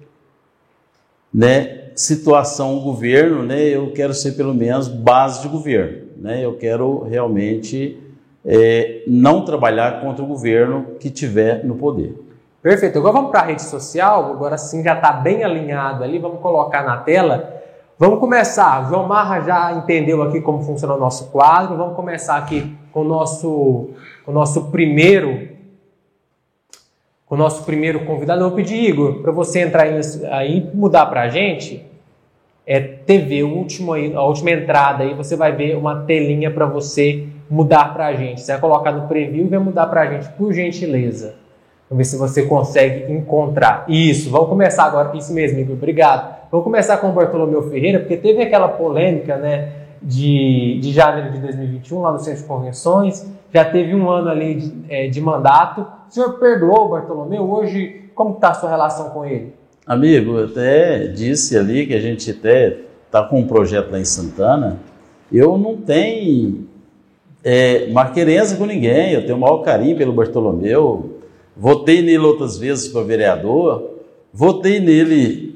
né, situação governo, né, eu quero ser pelo menos base de governo. Né, eu quero realmente é, não trabalhar contra o governo que tiver no poder. Perfeito. Agora vamos para a rede social. Agora sim já está bem alinhado ali. Vamos colocar na tela. Vamos começar. João Marra já entendeu aqui como funciona o nosso quadro. Vamos começar aqui com o nosso, com o nosso primeiro com o nosso primeiro convidado. Eu vou pedir, Igor, para você entrar aí e mudar para a gente. É TV, o último aí, a última entrada aí, você vai ver uma telinha para você mudar para a gente. Você vai colocar no preview e vai mudar para a gente, por gentileza. Vamos ver se você consegue encontrar. Isso, vamos começar agora. Isso mesmo, Igor, obrigado. Vamos começar com o Bartolomeu Ferreira, porque teve aquela polêmica, né? de, de janeiro de 2021, lá no Centro de Convenções. Já teve um ano ali de, é, de mandato. O senhor perdoou o Bartolomeu? Hoje, como está a sua relação com ele? Amigo, eu até disse ali que a gente até está com um projeto lá em Santana. Eu não tenho é, uma querência com ninguém, eu tenho o maior carinho pelo Bartolomeu. Votei nele outras vezes para vereador, votei nele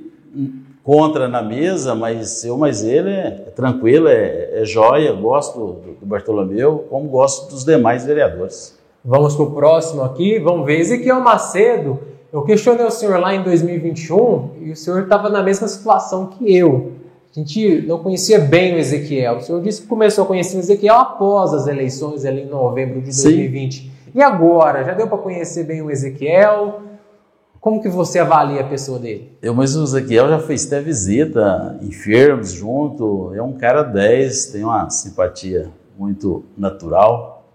contra na mesa, mas eu, mas ele é, é tranquilo, é, é joia, gosto do, do, Bartolomeu, como gosto dos demais vereadores. Vamos para o próximo aqui, vamos ver. Ezequiel Macedo, eu questionei o senhor lá em 2021 e o senhor estava na mesma situação que eu. A gente não conhecia bem o Ezequiel. O senhor disse que começou a conhecer o Ezequiel após as eleições, ali em novembro de 2020. Sim. E agora? Já deu para conhecer bem o Ezequiel? Como que você avalia a pessoa dele? Eu, mas o Ezequiel já fez até visita, enfermos junto, é um cara 10, tem uma simpatia muito natural.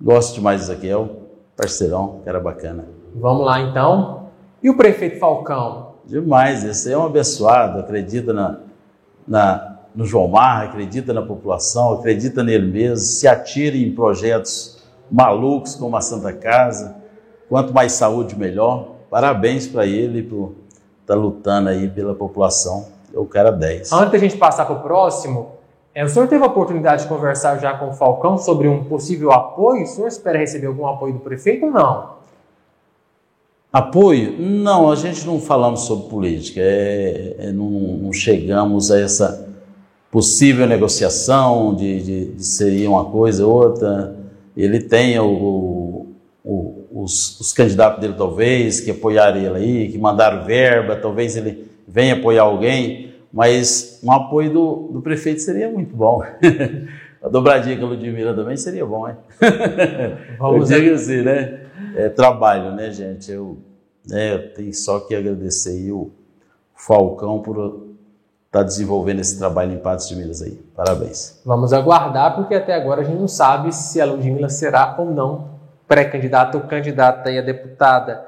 Gosto demais do Ezequiel, parceirão, cara bacana. Vamos lá então. E o prefeito Falcão? Demais, esse é um abençoado, acredita na, na, no João Mar, acredita na população, acredita nele mesmo, se atira em projetos malucos como a Santa Casa. Quanto mais saúde, melhor parabéns para ele por estar tá lutando aí pela população. É o cara 10. Antes da gente passar para o próximo, é, o senhor teve a oportunidade de conversar já com o Falcão sobre um possível apoio? O senhor espera receber algum apoio do prefeito ou não? Apoio? Não, a gente não falamos sobre política. É, é, não, não, chegamos a essa possível negociação de, de, de ser uma coisa ou outra. Ele tem o, o os, os, candidatos dele, talvez, que apoiaram ele aí, que mandaram verba, talvez ele venha apoiar alguém, mas um apoio do, do prefeito seria muito bom. a dobradinha com a Ludmilla também seria bom, hein? Vamos digo assim, né? É trabalho, né, gente? Eu, né, eu tenho só que agradecer aí o Falcão por estar tá desenvolvendo esse trabalho em Patos de Minas aí. Parabéns. Vamos aguardar, porque até agora a gente não sabe se a Ludmilla será ou não pré-candidata ou candidata a deputada.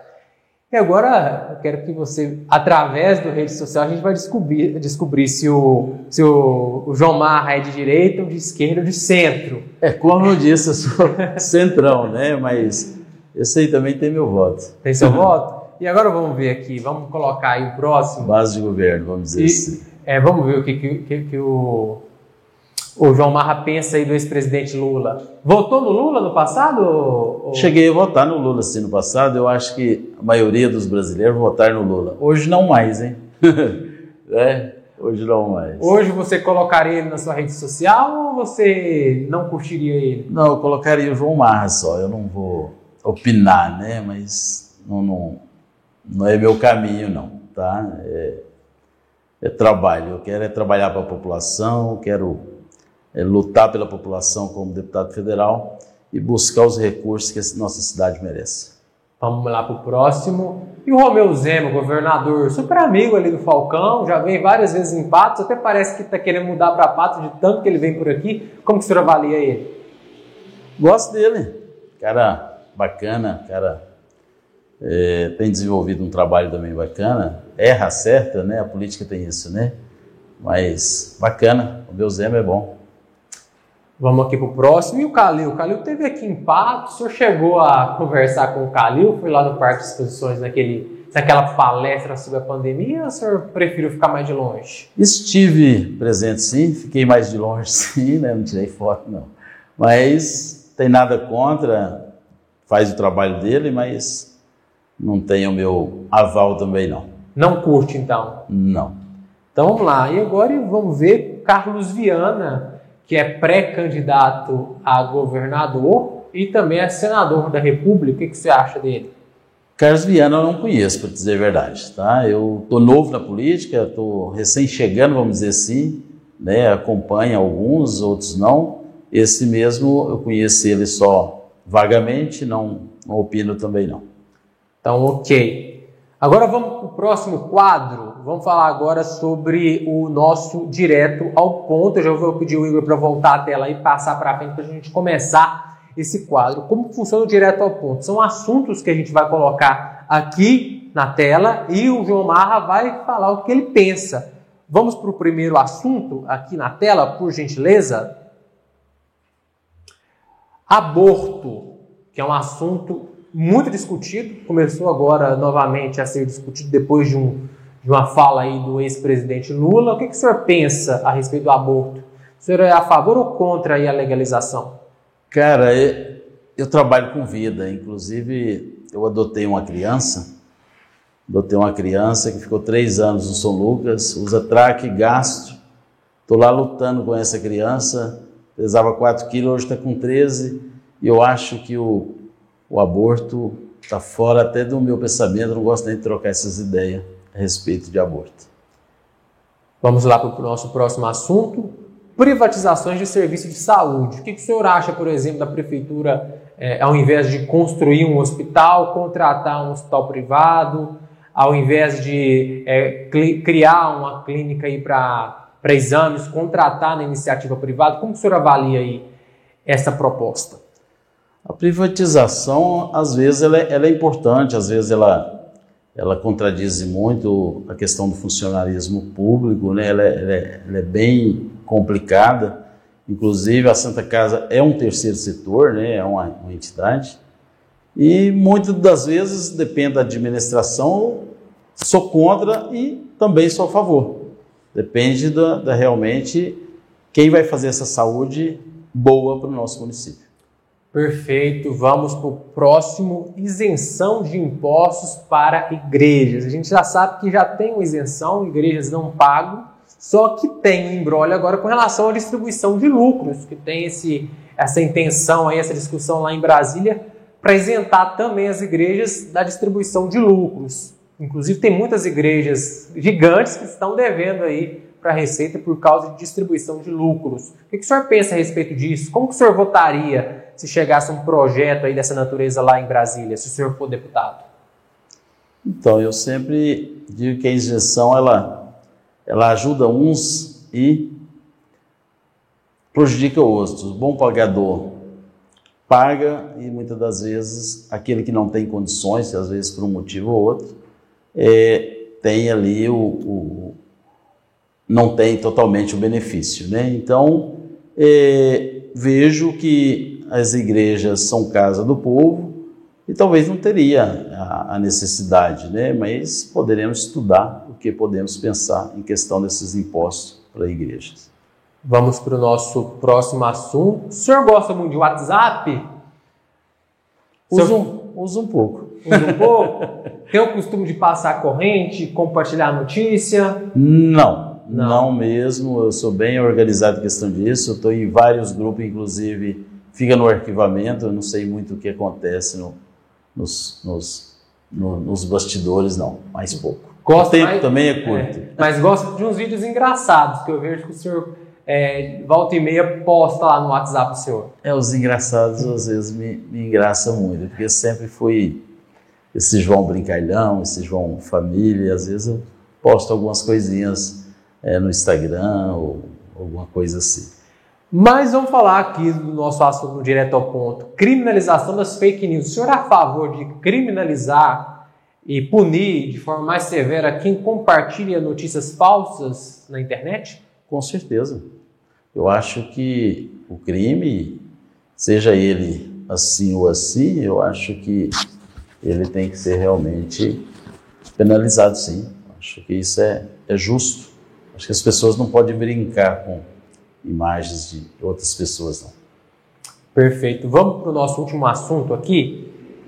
E agora eu quero que você, através do rede social, a gente vai descobrir, descobrir se, o, se o, o João Marra é de direita ou de esquerda ou de centro. É, como eu disse, eu sou centrão, né? Mas esse aí também tem meu voto. Tem seu voto? E agora vamos ver aqui, vamos colocar aí o próximo. Base de governo, vamos dizer e, assim. É, vamos ver o que, que, que, que o o João Marra pensa aí do ex-presidente Lula. Votou no Lula no passado? Ou... Cheguei a votar no Lula sim no passado. Eu acho que a maioria dos brasileiros votaram no Lula. Hoje não mais, hein? é, hoje não mais. Hoje você colocaria ele na sua rede social ou você não curtiria ele? Não, eu colocaria o João Marra só. Eu não vou opinar, né? Mas não, não, não é meu caminho, não, tá? É, é trabalho. Eu quero é trabalhar para a população, quero é, lutar pela população como deputado federal e buscar os recursos que a nossa cidade merece. Vamos lá para o próximo. E o Romeu Zema, governador, super amigo ali do Falcão, já vem várias vezes em Patos, até parece que está querendo mudar para Patos de tanto que ele vem por aqui. Como que o senhor avalia ele? Gosto dele. Cara bacana, cara é, tem desenvolvido um trabalho também bacana. Erra, certa, né? A política tem isso, né? Mas bacana, o meu Zema é bom. Vamos aqui para o próximo. E o Calil? O Calil teve aqui em Pato. O senhor chegou a conversar com o Calil? Foi lá no Parque de Exposições, naquele, naquela palestra sobre a pandemia? Ou o senhor preferiu ficar mais de longe? Estive presente sim, fiquei mais de longe sim, né? não tirei foto não. Mas tem nada contra, faz o trabalho dele, mas não tem o meu aval também não. Não curte então? Não. Então vamos lá. E agora vamos ver Carlos Viana que é pré-candidato a governador e também é senador da República. O que, você acha dele? Carlos Viana eu não conheço, para dizer a verdade. Tá? Eu estou novo na política, estou recém-chegando, vamos dizer assim, né? acompanho alguns, outros não. Esse mesmo eu conheci ele só vagamente, não, não opino também não. Então, ok. Agora vamos para o próximo quadro. Vamos falar agora sobre o nosso direto ao ponto. Eu já vou pedir o Igor para voltar a tela e passar para frente para a gente começar esse quadro. Como funciona o direto ao ponto? São assuntos que a gente vai colocar aqui na tela e o João Marra vai falar o que ele pensa. Vamos para o primeiro assunto aqui na tela, por gentileza. Aborto, que é um assunto muito discutido, começou agora novamente a ser discutido depois de, um, de uma fala aí do ex-presidente Lula. O que, que o senhor pensa a respeito do aborto? O senhor é a favor ou contra a legalização? Cara, eu trabalho com vida, inclusive eu adotei uma criança, adotei uma criança que ficou três anos no São Lucas, usa traque, gasto, estou lá lutando com essa criança, pesava 4 quilos, hoje está com 13, e eu acho que o, o aborto está fora até do meu pensamento, não gosto nem de trocar essas ideias a respeito de aborto. Vamos lá para o nosso próximo assunto, privatizações de serviços de saúde. O que, que o senhor acha, por exemplo, da prefeitura, é, ao invés de construir um hospital, contratar um hospital privado, ao invés de é, criar uma clínica para exames, contratar na iniciativa privada? Como o senhor avalia aí essa proposta? A privatização, às vezes, ela é, ela é importante, às vezes ela, ela contradiz muito a questão do funcionalismo público, né? ela, é, ela, é, ela é bem complicada. Inclusive, a Santa Casa é um terceiro setor, né? é uma, uma entidade. E muitas das vezes, depende da administração, sou contra e também sou a favor. Depende da, da realmente quem vai fazer essa saúde boa para o nosso município. Perfeito. Vamos para o próximo: isenção de impostos para igrejas. A gente já sabe que já tem uma isenção, igrejas não pagam só que tem um embrólio agora com relação à distribuição de lucros, que tem esse, essa intenção aí, essa discussão lá em Brasília, para isentar também as igrejas da distribuição de lucros. Inclusive tem muitas igrejas gigantes que estão devendo aí para a Receita por causa de distribuição de lucros. O que, que o senhor pensa a respeito disso? Como que o senhor votaria se chegasse um projeto aí dessa natureza lá em Brasília, se o senhor for deputado? Então, eu sempre digo que a isenção, ela ela ajuda uns e prejudica outros. O bom pagador paga e muitas das vezes aquele que não tem condições, às vezes por um motivo ou outro, é, tem ali o, o, não tem totalmente o benefício, né? Então é, vejo que as igrejas são casa do povo e talvez não teria a, a necessidade, né? Mas poderemos estudar o que podemos pensar em questão desses impostos para igrejas. Vamos para o nosso próximo assunto. O senhor gosta muito de WhatsApp? Usa, um, usa um pouco. Usa um pouco? Tem o costume de passar a corrente, compartilhar notícia? Não, não, não mesmo. Eu sou bem organizado em questão disso. Eu estou em vários grupos, inclusive fica no arquivamento. Eu não sei muito o que acontece no, nos, nos, no, nos bastidores, não, mais pouco. Gosto o tempo mais, também é curto. É, mas gosto de uns vídeos engraçados, que eu vejo que o senhor é, volta e meia posta lá no WhatsApp do senhor. É, os engraçados às vezes me, me engraçam muito, porque eu sempre fui esse João Brincalhão, esse João Família, às vezes eu posto algumas coisinhas é, no Instagram ou alguma coisa assim. Mas vamos falar aqui do nosso assunto direto ao ponto: criminalização das fake news. O senhor é a favor de criminalizar e punir de forma mais severa quem compartilha notícias falsas na internet? Com certeza. Eu acho que o crime, seja ele assim ou assim, eu acho que ele tem que ser realmente penalizado, sim. Acho que isso é, é justo. Acho que as pessoas não podem brincar com imagens de outras pessoas, não. Perfeito. Vamos para o nosso último assunto aqui.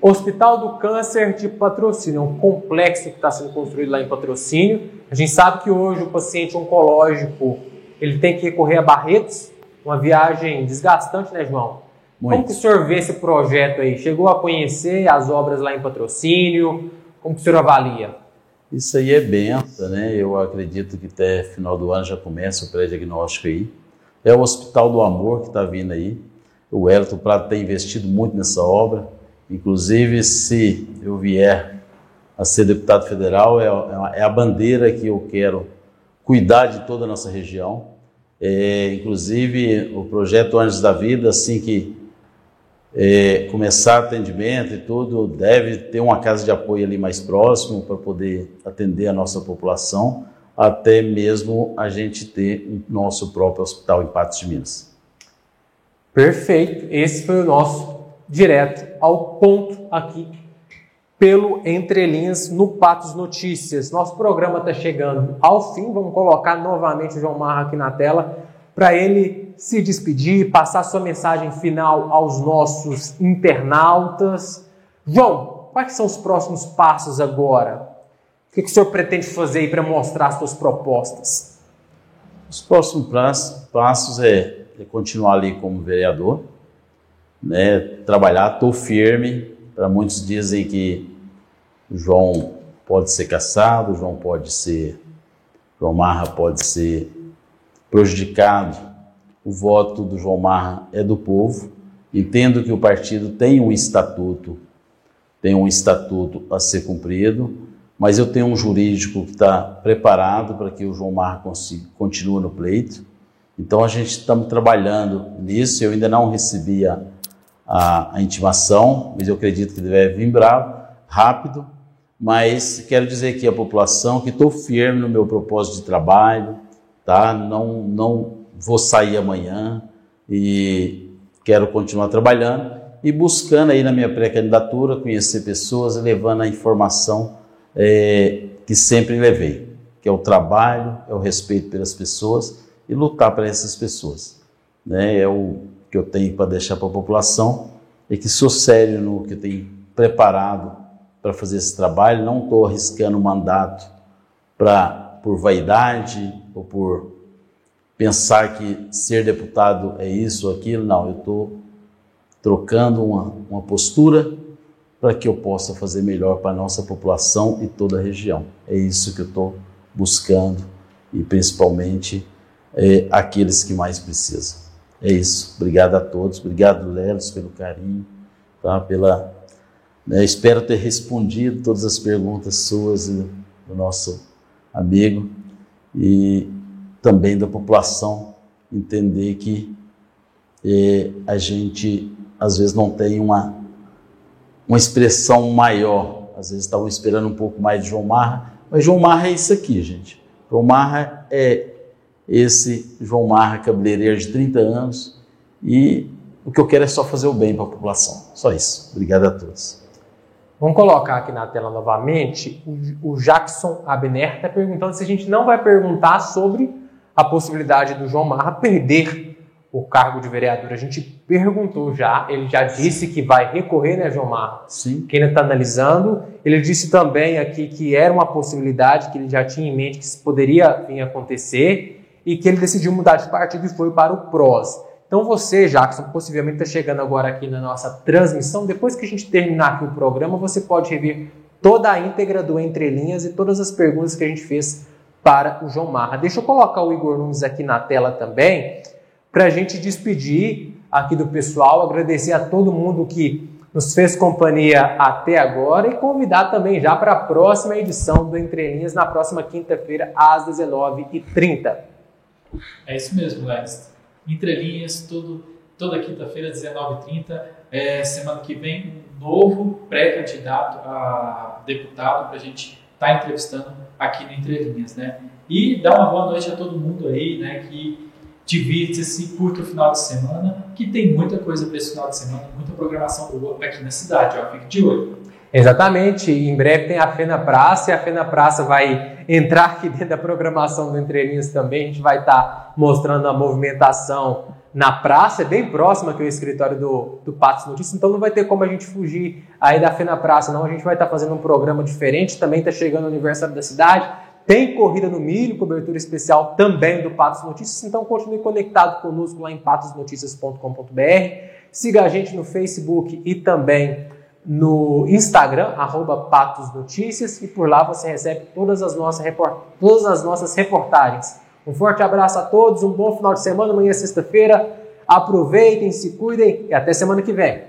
Hospital do Câncer de Patrocínio, é um complexo que está sendo construído lá em Patrocínio. A gente sabe que hoje o paciente oncológico ele tem que recorrer a Barretos, uma viagem desgastante, né, João? Muito. Como que o senhor vê esse projeto aí? Chegou a conhecer as obras lá em Patrocínio? Como que o senhor avalia? Isso aí é benção, né? Eu acredito que até final do ano já começa o pré-diagnóstico aí. É o Hospital do Amor que está vindo aí. O Elton Prado tem investido muito nessa obra. Inclusive, se eu vier a ser deputado federal, é, é a bandeira que eu quero cuidar de toda a nossa região. É, inclusive, o projeto Anjos da Vida, assim que é, começar atendimento e tudo, deve ter uma casa de apoio ali mais próximo para poder atender a nossa população. até mesmo a gente ter o nosso próprio hospital em Patos de Minas. Perfeito. Esse foi o nosso direto ao ponto aqui pelo Entre Linhas no Patos Notícias. Nosso programa está chegando ao fim. Vamos colocar novamente o João Marra aqui na tela para ele se despedir, passar sua mensagem final aos nossos internautas. João, quais são os próximos passos agora? O que, que o senhor pretende fazer aí para mostrar as suas propostas? Os próximos passos é, é continuar ali como vereador, né, trabalhar, estou firme. Para muitos dizem que João pode ser caçado, João pode ser, João Marra pode ser prejudicado. O voto do João Marra é do povo. Entendo que o partido tem um estatuto, tem um estatuto a ser cumprido, mas eu tenho um jurídico que está preparado para que o João Marra consiga, continue no pleito. Então a gente está trabalhando nisso. Eu ainda não recebi a, a, a intimação, mas eu acredito que deve vir bravo, rápido. Mas quero dizer aqui à população que estou firme no meu propósito de trabalho, tá? Não, não vou sair amanhã e quero continuar trabalhando e buscando aí na minha pré-candidatura conhecer pessoas levando a informação é, que sempre levei, que é o trabalho, é o respeito pelas pessoas e lutar para essas pessoas. Né? É o que eu tenho para deixar para a população e que sou sério no que eu tenho preparado para fazer esse trabalho, não estou arriscando mandato para por vaidade ou por pensar que ser deputado é isso ou aquilo, não, eu estou trocando uma, uma postura para que eu possa fazer melhor para a nossa população e toda a região. É isso que eu estou buscando e principalmente é, aqueles que mais precisam. É isso. Obrigado a todos. Obrigado, Lelos, pelo carinho, tá? pela. Né? espero ter respondido todas as perguntas suas e do nosso amigo e também da população entender que é, a gente às vezes não tem uma, uma expressão maior. Às vezes estavam esperando um pouco mais de João Marra, mas João Marra é isso aqui, gente. João Marra é esse João Marra, cabeleireiro de 30 anos, e o que eu quero é só fazer o bem para a população. Só isso. Obrigado a todos. Vamos colocar aqui na tela novamente. O Jackson Abner está perguntando se a gente não vai perguntar sobre a possibilidade do João Marra perder o cargo de vereador. A gente perguntou já, ele já disse que vai recorrer, né, João Marra? Sim. Que ainda está analisando. Ele disse também aqui que era uma possibilidade que ele já tinha em mente que isso poderia vir a acontecer e que ele decidiu mudar de partido e foi para o PROS. Então você, Jackson, possivelmente está chegando agora aqui na nossa transmissão. Depois que a gente terminar aqui o programa, você pode rever toda a íntegra do Entre Linhas e todas as perguntas que a gente fez para o João Marra. Deixa eu colocar o Igor Nunes aqui na tela também, para a gente despedir aqui do pessoal, agradecer a todo mundo que nos fez companhia até agora e convidar também já para a próxima edição do Entre Linhas, na próxima quinta-feira, às 19h30. É isso mesmo, Lex. Entrelinhas, tudo, toda quinta-feira, 19h30. É, semana que vem, um novo pré-candidato a deputado para a gente estar tá entrevistando aqui no Entrelinhas, né? E dá uma boa noite a todo mundo aí, né? Que divirta-se, curta o final de semana, que tem muita coisa para esse final de semana, muita programação boa aqui na cidade, ó, fique de olho. Exatamente, em breve tem a Fena Praça e a Fena Praça vai entrar aqui dentro da programação do Entre Linhas também. A gente vai estar tá mostrando a movimentação na praça, é bem próxima aqui o escritório do, do Patos Notícias, então não vai ter como a gente fugir aí da Fena Praça, não. A gente vai estar tá fazendo um programa diferente, também está chegando o aniversário da cidade. Tem corrida no milho, cobertura especial também do Patos Notícias, então continue conectado conosco lá em patosnoticias.com.br. Siga a gente no Facebook e também no Instagram, arroba Patos Notícias, e por lá você recebe todas as, nossas report... todas as nossas reportagens. Um forte abraço a todos, um bom final de semana, amanhã é sexta-feira. Aproveitem, se cuidem e até semana que vem.